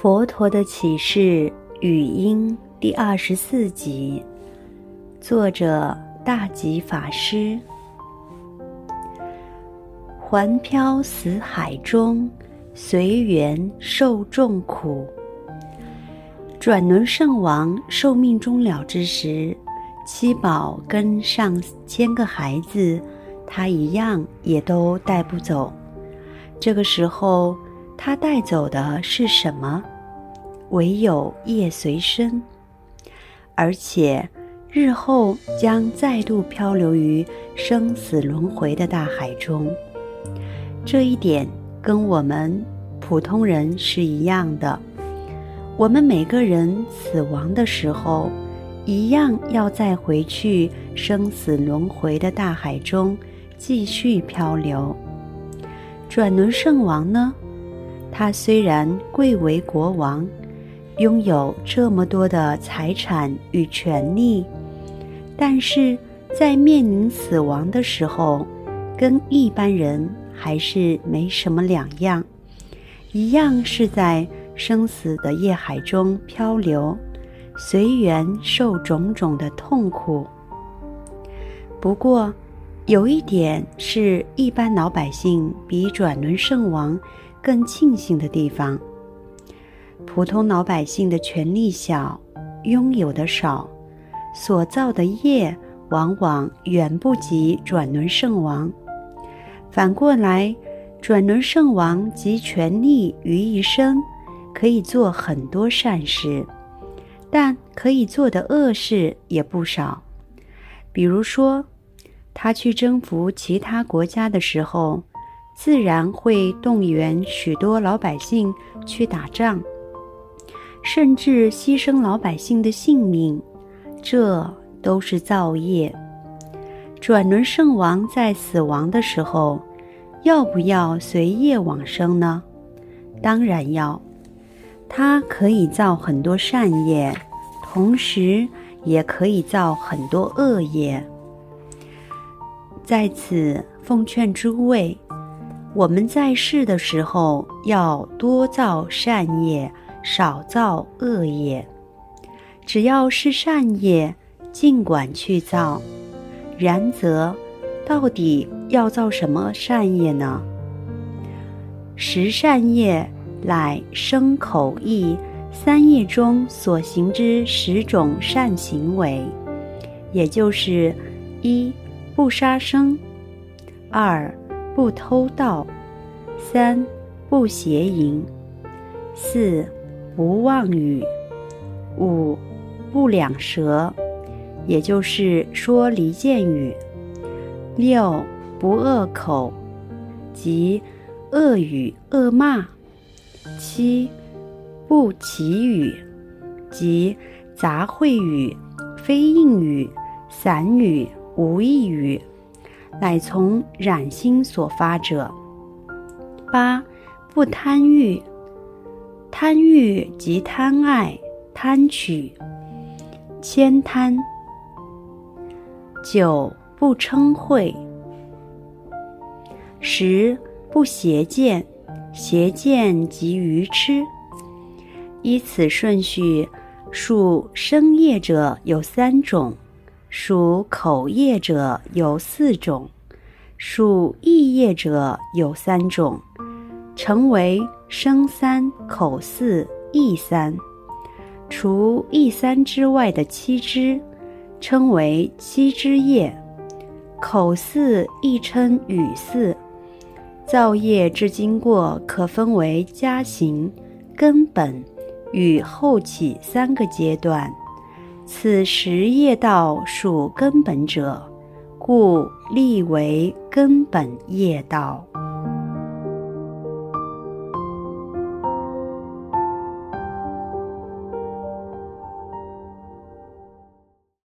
佛陀的启示语音第二十四集，作者大吉法师。环漂死海中，随缘受众苦。转轮圣王寿命终了之时，七宝跟上千个孩子，他一样也都带不走。这个时候，他带走的是什么？唯有业随身，而且日后将再度漂流于生死轮回的大海中。这一点跟我们普通人是一样的。我们每个人死亡的时候，一样要再回去生死轮回的大海中继续漂流。转轮圣王呢？他虽然贵为国王，拥有这么多的财产与权力，但是在面临死亡的时候，跟一般人还是没什么两样，一样是在生死的业海中漂流，随缘受种种的痛苦。不过，有一点是一般老百姓比转轮圣王更庆幸的地方，普通老百姓的权力小，拥有的少，所造的业往往远不及转轮圣王。反过来，转轮圣王集权力于一身，可以做很多善事，但可以做的恶事也不少。比如说，他去征服其他国家的时候，自然会动员许多老百姓去打仗，甚至牺牲老百姓的性命，这都是造业。转轮圣王在死亡的时候，要不要随业往生呢？当然要。他可以造很多善业，同时也可以造很多恶业。在此奉劝诸位。我们在世的时候，要多造善业，少造恶业。只要是善业，尽管去造。然则，到底要造什么善业呢？十善业乃生口意三业中所行之十种善行为，也就是一不杀生，二。不偷盗，三不邪淫，四不妄语，五不两舌，也就是说离间语，六不恶口，即恶语恶骂，七不綺语，即杂秽语、非应语、散语、无义语。乃从染心所发者。八不贪欲，贪欲即贪爱、贪取、慳贪。九不嗔恚，十不邪见，邪见即愚痴。依此顺序，数生业者有三种。属口业者有四种，属意业者有三种，称为生三、口四、意三。除意三之外的七支，称为七支业。口四亦称语四。造业之经过，可分为加行、根本与后起三个阶段。此十业道属根本者，故立为根本业道。